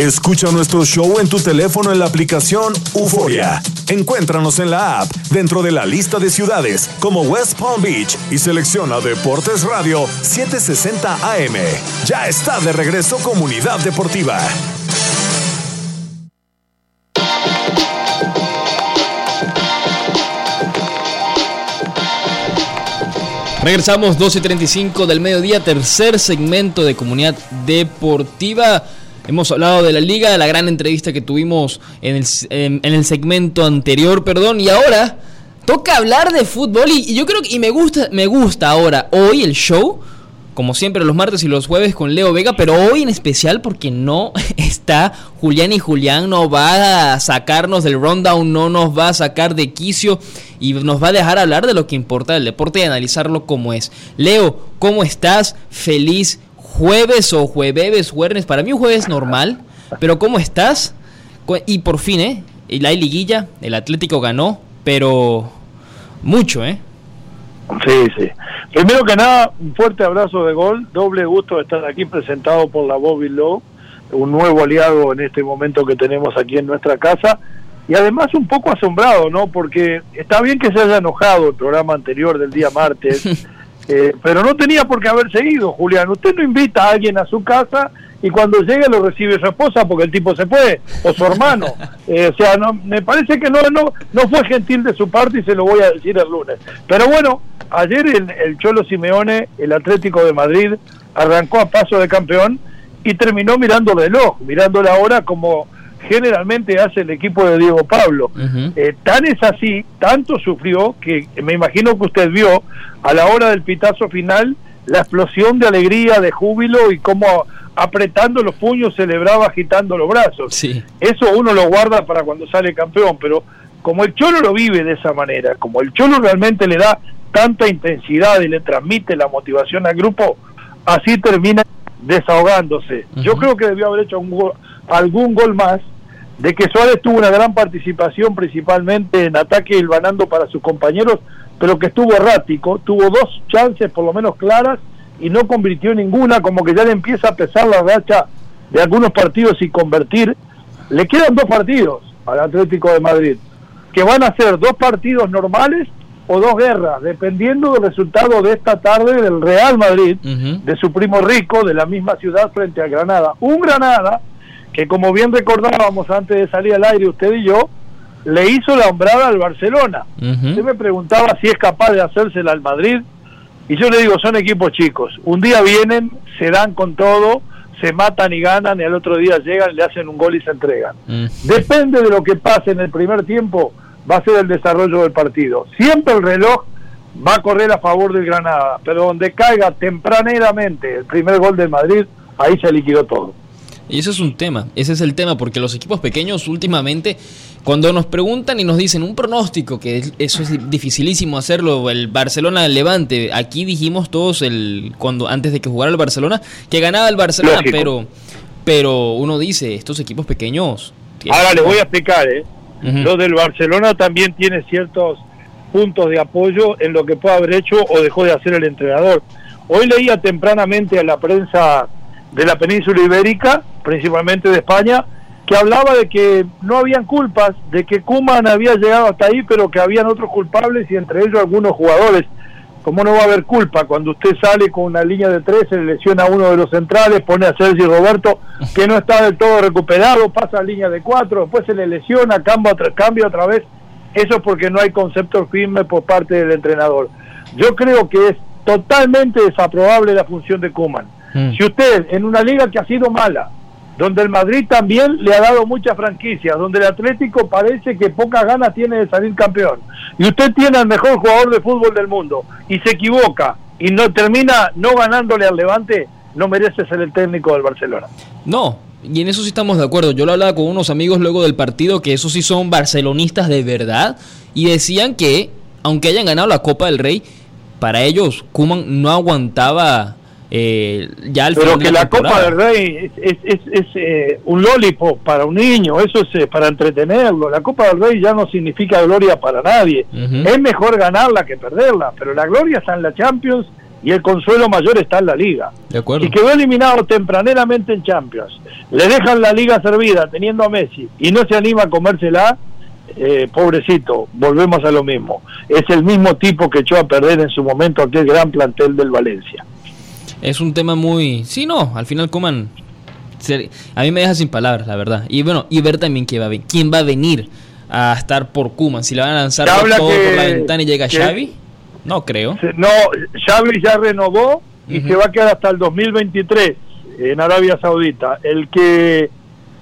Escucha nuestro show en tu teléfono en la aplicación Euforia. Encuéntranos en la app dentro de la lista de ciudades como West Palm Beach y selecciona Deportes Radio 760 AM. Ya está de regreso Comunidad Deportiva. Regresamos 12.35 del mediodía, tercer segmento de Comunidad Deportiva. Hemos hablado de la liga, de la gran entrevista que tuvimos en el, en, el segmento anterior, perdón, y ahora toca hablar de fútbol y, yo creo que y me gusta, me gusta ahora hoy el show, como siempre los martes y los jueves con Leo Vega, pero hoy en especial porque no está Julián y Julián no va a sacarnos del rundown, no nos va a sacar de quicio y nos va a dejar hablar de lo que importa del deporte y analizarlo como es. Leo, ¿cómo estás? Feliz jueves o jueves, jueves, para mí un jueves normal, pero ¿cómo estás? Y por fin, ¿eh? La liguilla, el Atlético ganó, pero mucho, ¿eh? Sí, sí. Primero que nada, un fuerte abrazo de gol, doble gusto de estar aquí presentado por la Bobby Low, un nuevo aliado en este momento que tenemos aquí en nuestra casa, y además un poco asombrado, ¿no? Porque está bien que se haya enojado el programa anterior del día martes, Eh, pero no tenía por qué haber seguido, Julián. Usted no invita a alguien a su casa y cuando llegue lo recibe su esposa porque el tipo se fue, o su hermano. Eh, o sea, no, me parece que no, no, no fue gentil de su parte y se lo voy a decir el lunes. Pero bueno, ayer el, el Cholo Simeone, el Atlético de Madrid, arrancó a paso de campeón y terminó mirando el reloj, mirando la hora como generalmente hace el equipo de Diego Pablo. Eh, tan es así, tanto sufrió, que me imagino que usted vio a la hora del pitazo final la explosión de alegría, de júbilo y cómo apretando los puños celebraba agitando los brazos. Eso uno lo guarda para cuando sale campeón, pero como el Cholo lo vive de esa manera, como el Cholo realmente le da tanta intensidad y le transmite la motivación al grupo, así termina desahogándose. Yo creo que debió haber hecho un algún gol más, de que Suárez tuvo una gran participación principalmente en ataque y vanando para sus compañeros, pero que estuvo errático, tuvo dos chances por lo menos claras y no convirtió ninguna, como que ya le empieza a pesar la racha de algunos partidos y convertir. Le quedan dos partidos al Atlético de Madrid, que van a ser dos partidos normales o dos guerras, dependiendo del resultado de esta tarde del Real Madrid, de su primo rico, de la misma ciudad frente a Granada. Un Granada que como bien recordábamos antes de salir al aire usted y yo, le hizo la hombrada al Barcelona. Usted me preguntaba si es capaz de hacérsela al Madrid, y yo le digo, son equipos chicos. Un día vienen, se dan con todo, se matan y ganan, y al otro día llegan, le hacen un gol y se entregan. Depende de lo que pase en el primer tiempo, va a ser el desarrollo del partido. Siempre el reloj va a correr a favor del Granada, pero donde caiga tempraneramente el primer gol del Madrid, ahí se liquidó todo. Y eso es un tema, ese es el tema, porque los equipos pequeños últimamente, cuando nos preguntan y nos dicen un pronóstico, que eso es dificilísimo hacerlo, el Barcelona Levante, aquí dijimos todos el cuando antes de que jugara el Barcelona, que ganaba el Barcelona, pero pero uno dice, estos equipos pequeños... Ahora les voy a explicar, ¿eh? Lo del Barcelona también tiene ciertos puntos de apoyo en lo que puede haber hecho o dejó de hacer el entrenador. Hoy leía tempranamente a la prensa de la península ibérica, principalmente de España, que hablaba de que no habían culpas, de que Kuman había llegado hasta ahí, pero que habían otros culpables y entre ellos algunos jugadores. ¿Cómo no va a haber culpa cuando usted sale con una línea de tres, se le lesiona a uno de los centrales, pone a Sergio Roberto, que no está del todo recuperado, pasa a línea de cuatro, después se le lesiona, cambia otra, cambia otra vez? Eso es porque no hay concepto firme por parte del entrenador. Yo creo que es totalmente desaprobable la función de Kuman Mm. Si usted en una liga que ha sido mala, donde el Madrid también le ha dado muchas franquicias, donde el Atlético parece que pocas ganas tiene de salir campeón, y usted tiene al mejor jugador de fútbol del mundo y se equivoca y no termina no ganándole al Levante, no merece ser el técnico del Barcelona. No, y en eso sí estamos de acuerdo. Yo lo hablaba con unos amigos luego del partido que esos sí son barcelonistas de verdad y decían que aunque hayan ganado la Copa del Rey, para ellos Kuman no aguantaba eh, ya al Pero que la, Copa del Rey es, es, eh, un lollipop para un niño, eso es eh, para entretenerlo. La Copa del Rey ya no significa gloria para nadie. Es mejor ganarla que perderla, pero la gloria está en la Champions y el consuelo mayor está en la liga. De acuerdo. Si quedó eliminado tempraneramente en Champions, le dejan la liga servida teniendo a Messi y no se anima a comérsela, eh, pobrecito, volvemos a lo mismo. Es el mismo tipo que echó a perder en su momento aquel gran plantel del Valencia. Es un tema muy... Sí, no, al final Coman... A mí me deja sin palabras, la verdad. Y bueno, y ver también quién va a, quién va a venir a estar por Kuman. Si le van a lanzar todo por la ventana y llega Xavi, no creo. No, Xavi ya renovó y se va a quedar hasta el 2023 en Arabia Saudita. El que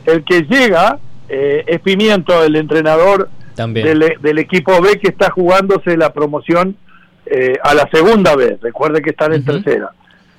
el que llega eh, es Pimiento, el entrenador del, equipo B que está jugándose la promoción eh, a la segunda vez. Recuerde que están en tercera.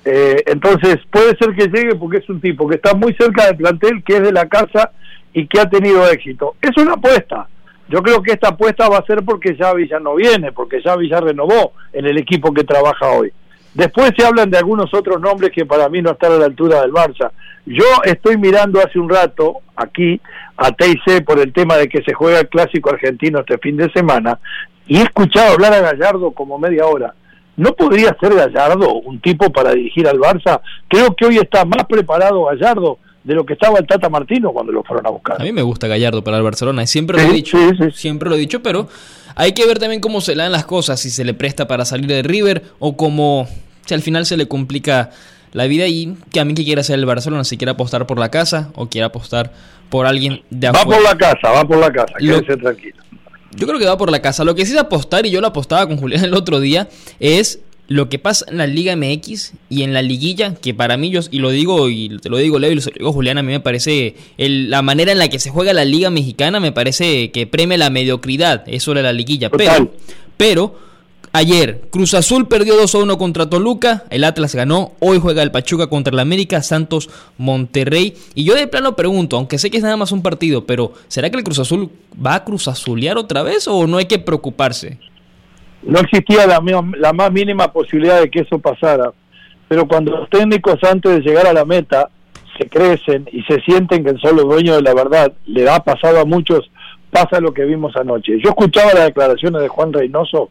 Eh, entonces puede ser que llegue porque es un tipo que está muy cerca del plantel, que es de la casa y que ha tenido éxito. Es una apuesta. Yo creo que esta apuesta va a ser porque ya no viene, porque ya renovó en el equipo que trabaja hoy. Después se hablan de algunos otros nombres que para mí no están a la altura del Barça. Yo estoy mirando hace un rato aquí a TIC por el tema de que se juega el clásico argentino este fin de semana y he escuchado hablar a Gallardo como media hora. ¿No podría ser Gallardo un tipo para dirigir al Barça? Creo que hoy está más preparado Gallardo de lo que estaba el Tata Martino cuando lo fueron a buscar. A mí me gusta Gallardo para el Barcelona, siempre lo he dicho, siempre lo he dicho, pero hay que ver también cómo se le dan las cosas, si se le presta para salir de River o como si al final se le complica la vida y que a mí que quiera hacer el Barcelona, si quiere apostar por la casa o quiere apostar por alguien de afuera. Va por la casa, va por la casa, quédese tranquilo. Yo creo que va por la casa. Lo que sí es apostar, y yo lo apostaba con Julián el otro día, es lo que pasa en la Liga MX y en la liguilla, que para mí, yo, y lo digo, y te lo digo Leo y lo digo Julián, a mí me parece, la manera en la que se juega la Liga Mexicana me parece que preme la mediocridad, eso de la liguilla. Pero, pero, ayer, Cruz Azul perdió 2 a 1 contra Toluca, el Atlas ganó, hoy juega el Pachuca contra el América, Santos, Monterrey. Y yo de plano pregunto, aunque sé que es nada más un partido, pero ¿será que el Cruz Azul va a Cruz Azulear otra vez o no hay que preocuparse? no existía la, la más mínima posibilidad de que eso pasara. Pero cuando los técnicos antes de llegar a la meta se crecen y se sienten que son los dueños de la verdad, le ha pasado a muchos, pasa lo que vimos anoche. Yo escuchaba las declaraciones de Juan Reynoso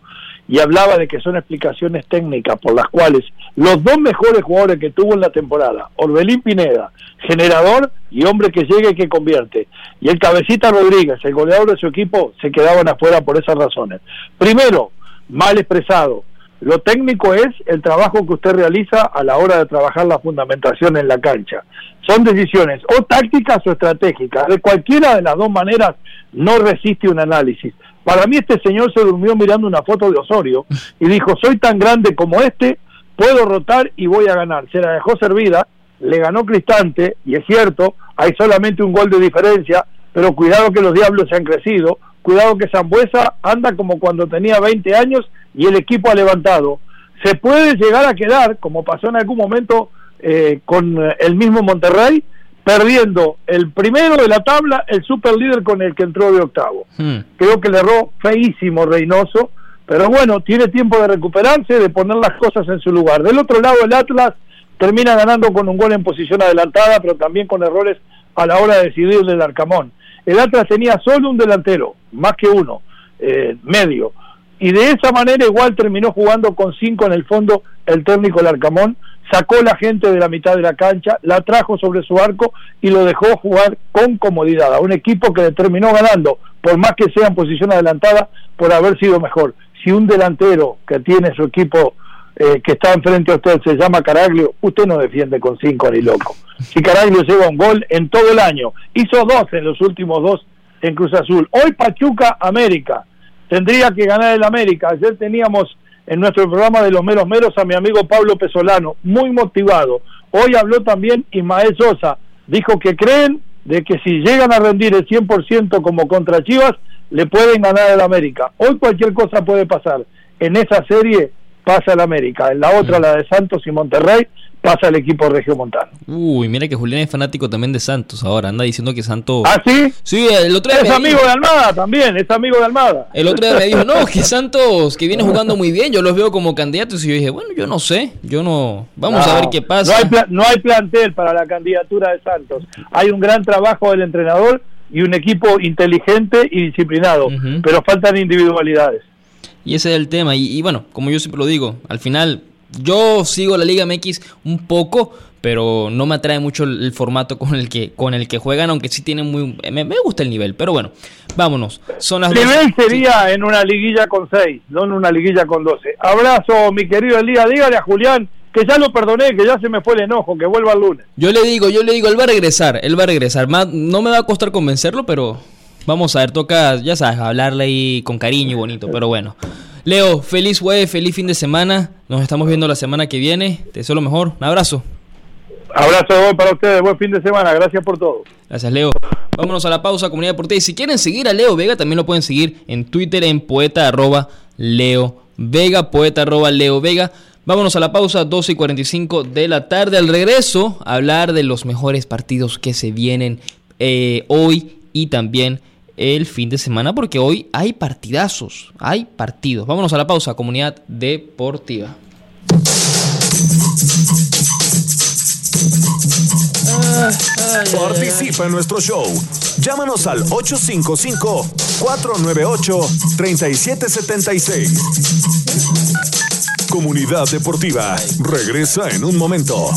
y hablaba de que son explicaciones técnicas por las cuales los dos mejores jugadores que tuvo en la temporada, Orbelín Pineda, generador y hombre que llega y que convierte, y el cabecita Rodríguez, el goleador de su equipo, se quedaban afuera por esas razones. Primero, mal expresado. Lo técnico es el trabajo que usted realiza a la hora de trabajar la fundamentación en la cancha. Son decisiones o tácticas o estratégicas. De cualquiera de las dos maneras no resiste un análisis. Para mí este señor se durmió mirando una foto de Osorio y dijo, soy tan grande como este, puedo rotar y voy a ganar. Se la dejó servida, le ganó Cristante, y es cierto, hay solamente un gol de diferencia, pero cuidado que los diablos se han crecido, Cuidado que Zambuesa anda como cuando tenía 20 años y el equipo ha levantado. Se puede llegar a quedar, como pasó en algún momento eh, con el mismo Monterrey, perdiendo el primero de la tabla, el super líder con el que entró de octavo. Hmm. Creo que le erró feísimo Reynoso, pero bueno, tiene tiempo de recuperarse, de poner las cosas en su lugar. Del otro lado, el Atlas termina ganando con un gol en posición adelantada, pero también con errores a la hora de decidir del Arcamón. El Atlas tenía solo un delantero, más que uno, eh, medio. Y de esa manera igual terminó jugando con cinco en el fondo el técnico Larcamón, sacó la gente de la mitad de la cancha, la trajo sobre su arco y lo dejó jugar con comodidad a un equipo que terminó ganando, por más que sea en posición adelantada, por haber sido mejor. Si un delantero que tiene su equipo eh, que está enfrente a usted se llama Caraglio, usted no defiende con cinco ni loco. Si Caraglio lleva un gol en todo el año, hizo dos en los últimos dos en Cruz Azul. Hoy Pachuca América, tendría que ganar el América. Ayer teníamos en nuestro programa de los meros meros a mi amigo Pablo Pesolano, muy motivado. Hoy habló también Ismael Sosa, dijo que creen de que si llegan a rendir el 100% como contra Chivas, le pueden ganar el América. Hoy cualquier cosa puede pasar. En esa serie pasa el América. En la otra, mm. la de Santos y Monterrey, pasa el equipo regiomontano. Uy, mira que Julián es fanático también de Santos ahora, anda diciendo que Santos... ¿Ah, sí? Sí, el otro día... Es amigo de Almada también, es amigo de Almada. El otro día me dijo, no, que Santos, que viene jugando muy bien, yo los veo como candidatos y yo dije, bueno, yo no sé, yo no... Vamos a ver qué pasa. No hay, no hay plantel para la candidatura de Santos. Hay un gran trabajo del entrenador y un equipo inteligente y disciplinado, pero faltan individualidades. Y ese es el tema. Y, bueno, como yo siempre lo digo, al final yo sigo la Liga MX un poco, pero no me atrae mucho el, formato con el que con el que juegan, aunque sí tienen muy me, gusta el nivel, pero bueno, vámonos. Son las nivel sería en una liguilla con 6, no en una liguilla con 12. Abrazo, mi querido Elías, dígale a Julián que ya lo perdoné, que ya se me fue el enojo, que vuelva el lunes. Yo le digo, yo le digo, él va a regresar, él va a regresar. no me va a costar convencerlo, pero vamos a ver, toca, ya sabes, hablarle ahí con cariño y bonito, pero bueno. Leo, feliz jueves, feliz fin de semana. Nos estamos viendo la semana que viene. Te deseo lo mejor. Un abrazo. Abrazo para ustedes, buen fin de semana, gracias por todo. Gracias, Leo. Vámonos a la pausa, comunidad deportiva. Y si quieren seguir a Leo Vega, también lo pueden seguir en Twitter en poeta arroba Leo Vega, poeta arroba Leo Vega. Vámonos a la pausa, 12 y 45 de la tarde. Al regreso, hablar de los mejores partidos que se vienen eh, hoy y también el fin de semana, porque hoy hay partidazos, hay partidos. Vámonos a la pausa, comunidad deportiva. Participa en nuestro show. Llámanos al 855-498-3776. Comunidad Deportiva. Regresa en un momento.